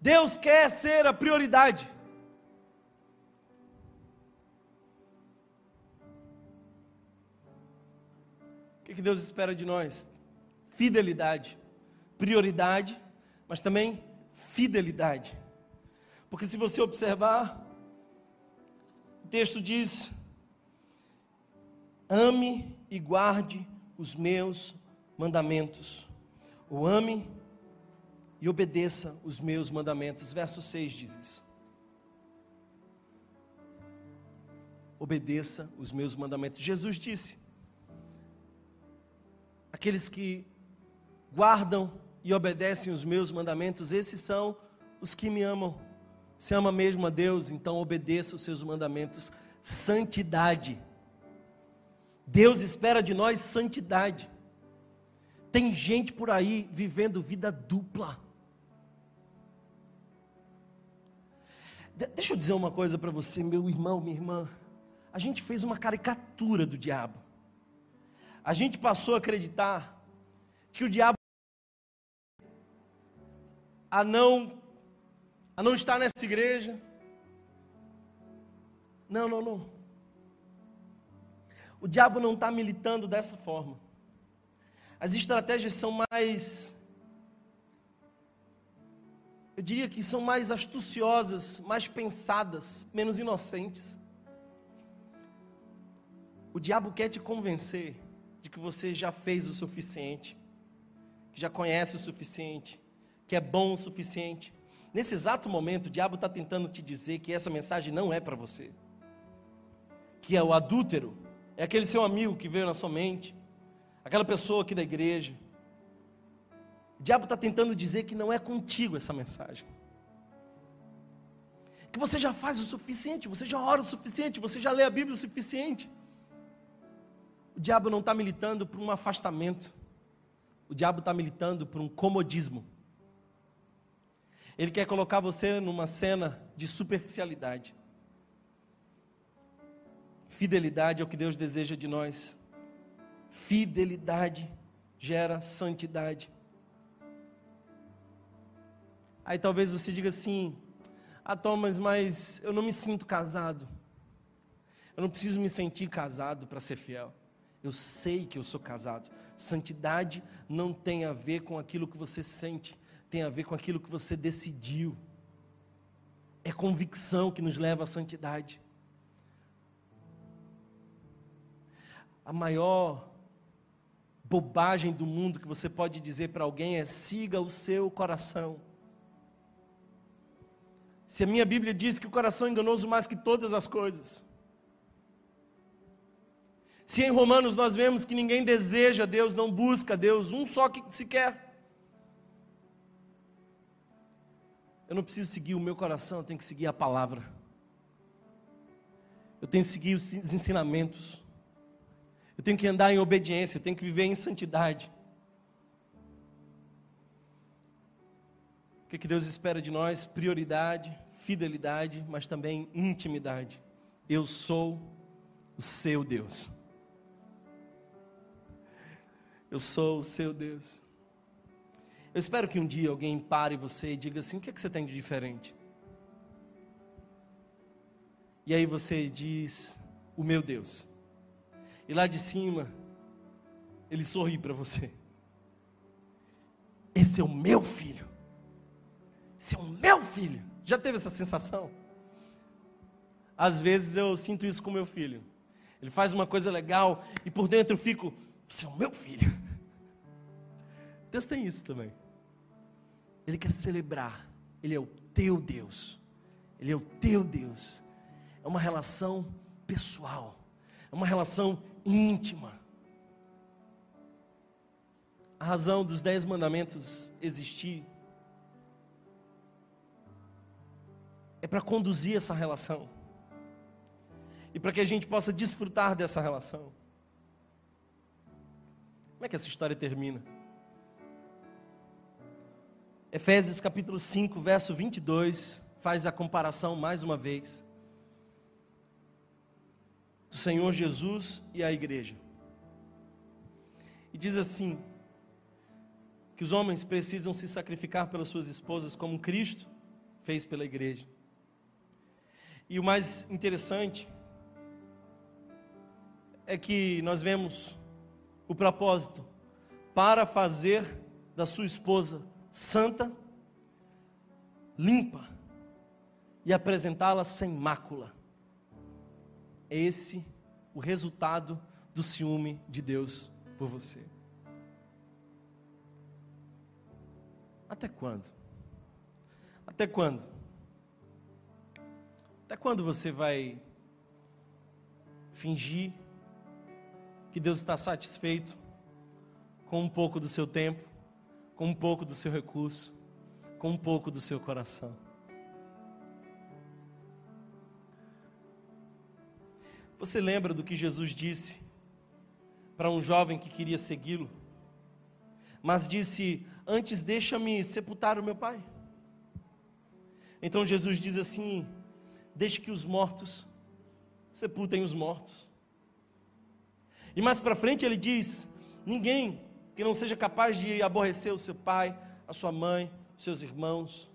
Deus quer ser a prioridade. Que Deus espera de nós? Fidelidade, prioridade, mas também fidelidade. Porque se você observar, o texto diz: ame e guarde os meus mandamentos. Ou ame e obedeça os meus mandamentos. Verso 6 diz isso. Obedeça os meus mandamentos. Jesus disse: aqueles que guardam e obedecem os meus mandamentos, esses são os que me amam. Se ama mesmo a Deus, então obedeça os seus mandamentos. Santidade. Deus espera de nós santidade. Tem gente por aí vivendo vida dupla. Deixa eu dizer uma coisa para você, meu irmão, minha irmã. A gente fez uma caricatura do diabo a gente passou a acreditar que o diabo a não a não estar nessa igreja. Não, não, não. O diabo não está militando dessa forma. As estratégias são mais. Eu diria que são mais astuciosas, mais pensadas, menos inocentes. O diabo quer te convencer de que você já fez o suficiente, que já conhece o suficiente, que é bom o suficiente. Nesse exato momento, o diabo está tentando te dizer que essa mensagem não é para você, que é o adúltero, é aquele seu amigo que veio na sua mente, aquela pessoa aqui da igreja. O diabo está tentando dizer que não é contigo essa mensagem. Que você já faz o suficiente, você já ora o suficiente, você já lê a Bíblia o suficiente. O diabo não está militando por um afastamento. O diabo está militando por um comodismo. Ele quer colocar você numa cena de superficialidade. Fidelidade é o que Deus deseja de nós. Fidelidade gera santidade. Aí talvez você diga assim: Ah, Thomas, mas eu não me sinto casado. Eu não preciso me sentir casado para ser fiel. Eu sei que eu sou casado. Santidade não tem a ver com aquilo que você sente, tem a ver com aquilo que você decidiu. É convicção que nos leva à santidade. A maior bobagem do mundo que você pode dizer para alguém é: siga o seu coração. Se a minha Bíblia diz que o coração é enganoso mais que todas as coisas, se em Romanos nós vemos que ninguém deseja Deus, não busca Deus, um só que se quer. Eu não preciso seguir o meu coração, eu tenho que seguir a palavra. Eu tenho que seguir os ensinamentos. Eu tenho que andar em obediência, eu tenho que viver em santidade. que, que Deus espera de nós? Prioridade, fidelidade, mas também intimidade. Eu sou o seu Deus. Eu sou o seu Deus. Eu espero que um dia alguém pare você e diga assim: o que, é que você tem de diferente? E aí você diz: o meu Deus. E lá de cima, ele sorri para você. Esse é o meu filho. Esse é o meu filho. Já teve essa sensação? Às vezes eu sinto isso com meu filho. Ele faz uma coisa legal e por dentro eu fico, esse é o meu filho. Deus tem isso também. Ele quer celebrar. Ele é o teu Deus. Ele é o teu Deus. É uma relação pessoal. É uma relação íntima. A razão dos dez mandamentos existir é para conduzir essa relação e para que a gente possa desfrutar dessa relação. Como é que essa história termina? Efésios capítulo 5, verso 22, faz a comparação mais uma vez do Senhor Jesus e a igreja. E diz assim: que os homens precisam se sacrificar pelas suas esposas como Cristo fez pela igreja. E o mais interessante é que nós vemos o propósito para fazer da sua esposa santa, limpa e apresentá-la sem mácula. É esse o resultado do ciúme de Deus por você. Até quando? Até quando? Até quando você vai fingir que Deus está satisfeito com um pouco do seu tempo, com um pouco do seu recurso, com um pouco do seu coração? Você lembra do que Jesus disse para um jovem que queria segui-lo, mas disse: Antes deixa-me sepultar o meu pai. Então Jesus diz assim: Deixe que os mortos sepultem os mortos. E mais para frente ele diz: Ninguém que não seja capaz de aborrecer o seu pai, a sua mãe, os seus irmãos,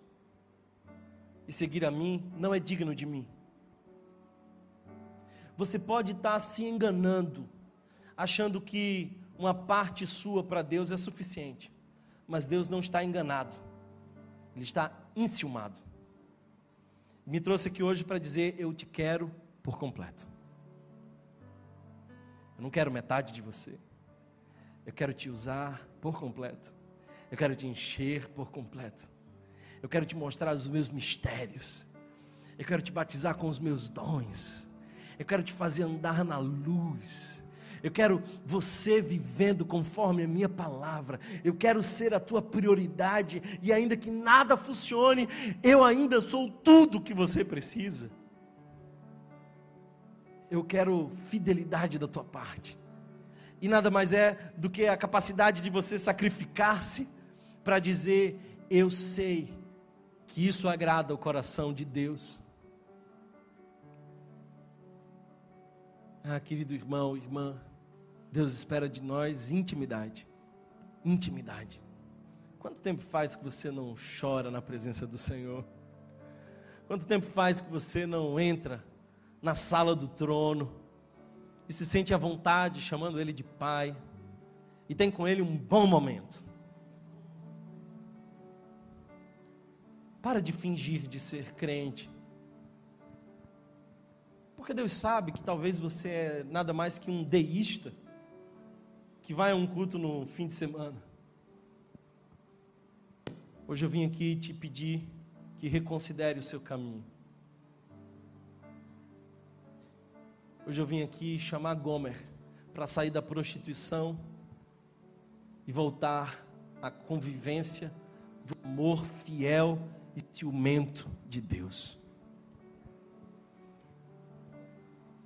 e seguir a mim, não é digno de mim. Você pode estar se enganando, achando que uma parte sua para Deus é suficiente, mas Deus não está enganado, Ele está enciumado. Me trouxe aqui hoje para dizer: Eu te quero por completo. Eu não quero metade de você, eu quero te usar por completo, eu quero te encher por completo, eu quero te mostrar os meus mistérios, eu quero te batizar com os meus dons eu quero te fazer andar na luz. Eu quero você vivendo conforme a minha palavra. Eu quero ser a tua prioridade e ainda que nada funcione, eu ainda sou tudo que você precisa. Eu quero fidelidade da tua parte. E nada mais é do que a capacidade de você sacrificar-se para dizer: Eu sei que isso agrada o coração de Deus. Ah, querido irmão, irmã, Deus espera de nós intimidade. Intimidade. Quanto tempo faz que você não chora na presença do Senhor? Quanto tempo faz que você não entra na sala do trono e se sente à vontade chamando Ele de Pai e tem com Ele um bom momento? Para de fingir de ser crente porque Deus sabe que talvez você é nada mais que um deísta que vai a um culto no fim de semana. Hoje eu vim aqui te pedir que reconsidere o seu caminho. Hoje eu vim aqui chamar Gomer para sair da prostituição e voltar à convivência do amor fiel e ciumento de Deus.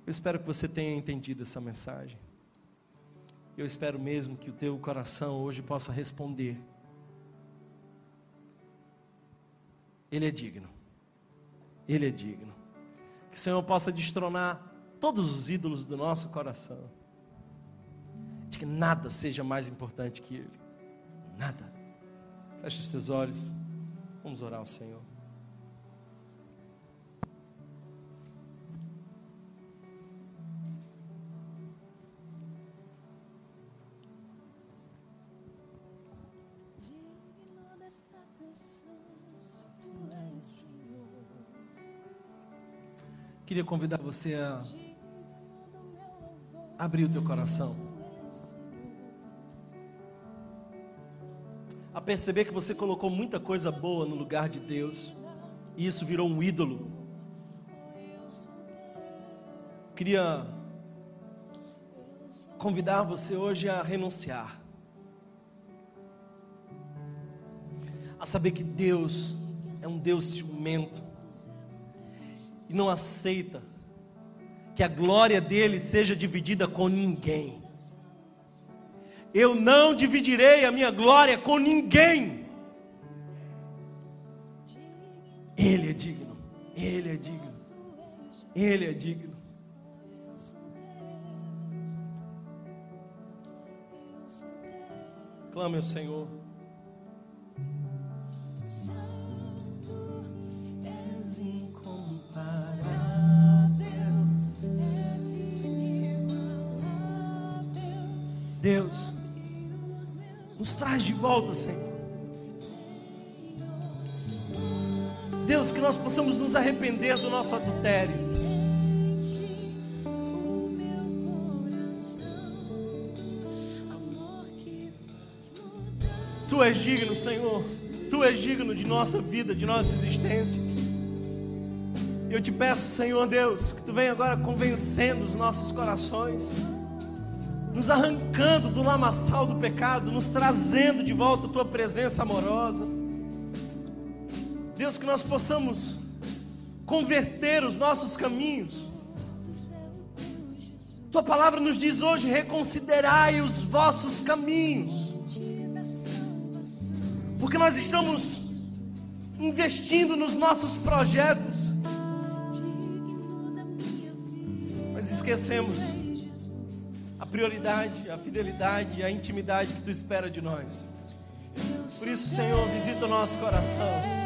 Eu espero que você tenha entendido essa mensagem. Eu espero mesmo que o teu coração hoje possa responder. Ele é digno. Ele é digno. Que o Senhor possa destronar todos os ídolos do nosso coração. De que nada seja mais importante que Ele. Nada. Feche os teus olhos. Vamos orar ao Senhor. Queria convidar você a abrir o teu coração. A perceber que você colocou muita coisa boa no lugar de Deus e isso virou um ídolo. Queria convidar você hoje a renunciar. A saber que Deus é um Deus ciumento e não aceita que a glória dele seja dividida com ninguém. Eu não dividirei a minha glória com ninguém. Ele é digno, ele é digno, ele é digno. Clame ao Senhor. Nos traz de volta, Senhor. Deus, que nós possamos nos arrepender do nosso adultério. Tu és digno, Senhor. Tu és digno de nossa vida, de nossa existência. Eu te peço, Senhor Deus, que tu venha agora convencendo os nossos corações nos arrancando do lamaçal do pecado, nos trazendo de volta a tua presença amorosa. Deus, que nós possamos converter os nossos caminhos. Tua palavra nos diz hoje: reconsiderai os vossos caminhos, porque nós estamos investindo nos nossos projetos, mas esquecemos a prioridade, a fidelidade, a intimidade que tu espera de nós. Por isso, Senhor, visita o nosso coração.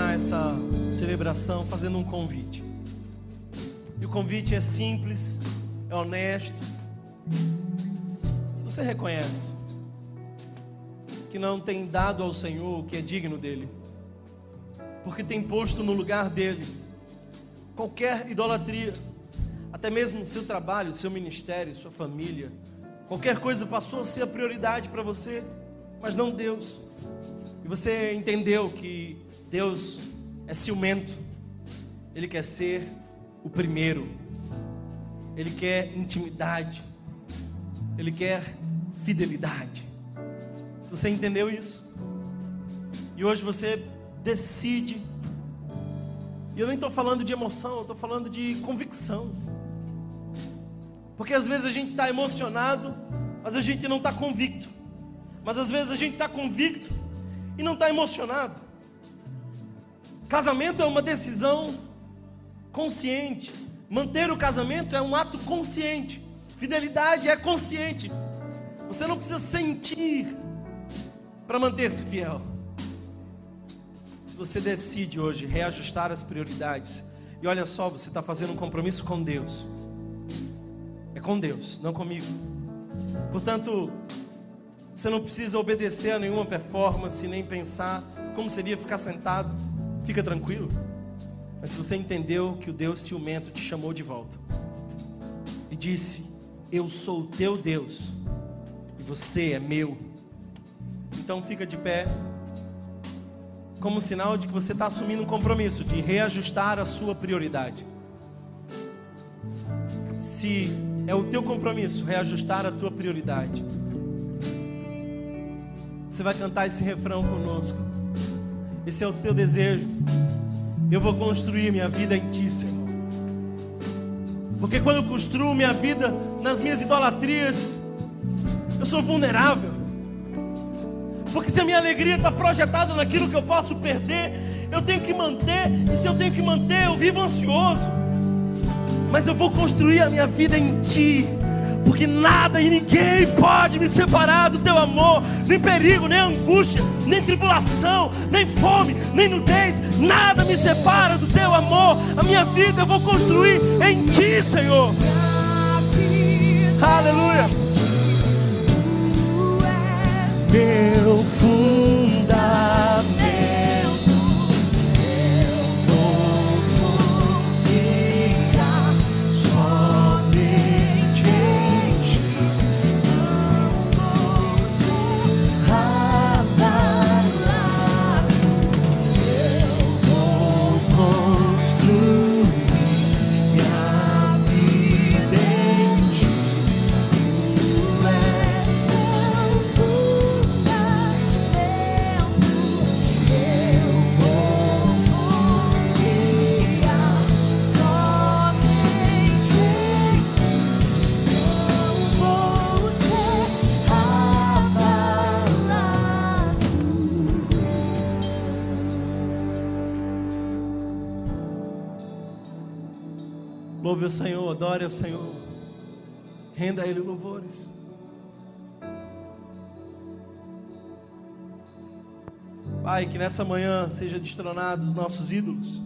Terminar essa celebração fazendo um convite. E o convite é simples, é honesto. Se você reconhece que não tem dado ao Senhor o que é digno dele, porque tem posto no lugar dele qualquer idolatria, até mesmo seu trabalho, seu ministério, sua família, qualquer coisa passou a ser a prioridade para você, mas não Deus. E você entendeu que Deus é ciumento, Ele quer ser o primeiro, Ele quer intimidade, Ele quer fidelidade. Se você entendeu isso, e hoje você decide, e eu nem estou falando de emoção, eu estou falando de convicção, porque às vezes a gente está emocionado, mas a gente não está convicto, mas às vezes a gente está convicto e não está emocionado. Casamento é uma decisão consciente. Manter o casamento é um ato consciente. Fidelidade é consciente. Você não precisa sentir para manter-se fiel. Se você decide hoje reajustar as prioridades, e olha só, você está fazendo um compromisso com Deus. É com Deus, não comigo. Portanto, você não precisa obedecer a nenhuma performance, nem pensar como seria ficar sentado. Fica tranquilo. Mas se você entendeu que o Deus ciumento te chamou de volta e disse: Eu sou o teu Deus e você é meu. Então fica de pé, como sinal de que você está assumindo um compromisso de reajustar a sua prioridade. Se é o teu compromisso reajustar a tua prioridade, você vai cantar esse refrão conosco. Esse é o teu desejo. Eu vou construir minha vida em ti, Senhor. Porque quando eu construo minha vida nas minhas idolatrias, eu sou vulnerável. Porque se a minha alegria está projetada naquilo que eu posso perder, eu tenho que manter, e se eu tenho que manter, eu vivo ansioso. Mas eu vou construir a minha vida em Ti, porque nada e ninguém pode me separar do Teu amor, nem perigo, nem angústia, nem tribulação, nem fome, nem nudez, nada me separa do Teu amor. A minha vida eu vou construir em Ti, Senhor. Aleluia. Meu fundamento. Louve o Senhor, adore o Senhor. Renda a Ele louvores. Pai, que nessa manhã seja destronado os nossos ídolos.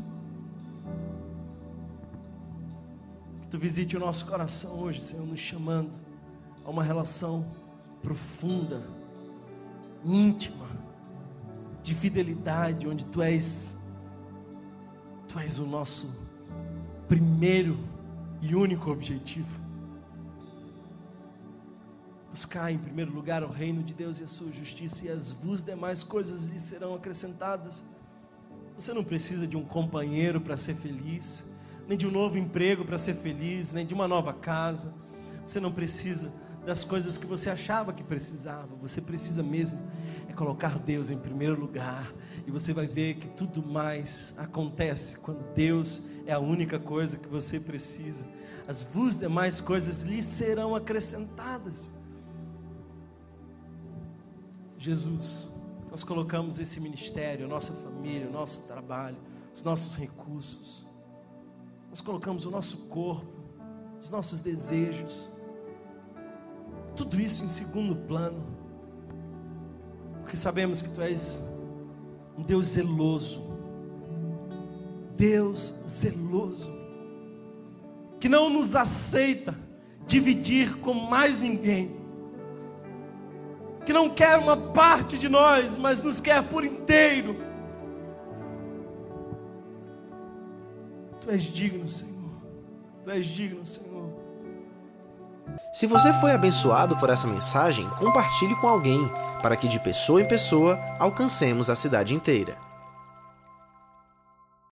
Que Tu visite o nosso coração hoje, Senhor, nos chamando a uma relação profunda, íntima, de fidelidade, onde Tu és, Tu és o nosso primeiro e único objetivo. Buscar em primeiro lugar o reino de Deus e a sua justiça, e as vos demais coisas lhe serão acrescentadas. Você não precisa de um companheiro para ser feliz, nem de um novo emprego para ser feliz, nem de uma nova casa. Você não precisa das coisas que você achava que precisava. Você precisa mesmo é colocar Deus em primeiro lugar. E você vai ver que tudo mais acontece quando Deus é a única coisa que você precisa. As vos demais coisas lhe serão acrescentadas. Jesus, nós colocamos esse ministério, nossa família, nosso trabalho, os nossos recursos. Nós colocamos o nosso corpo, os nossos desejos, tudo isso em segundo plano, porque sabemos que Tu és um Deus zeloso, Deus zeloso, que não nos aceita dividir com mais ninguém, que não quer uma parte de nós, mas nos quer por inteiro. Tu és digno, Senhor, Tu és digno, Senhor. Se você foi abençoado por essa mensagem, compartilhe com alguém, para que de pessoa em pessoa alcancemos a cidade inteira.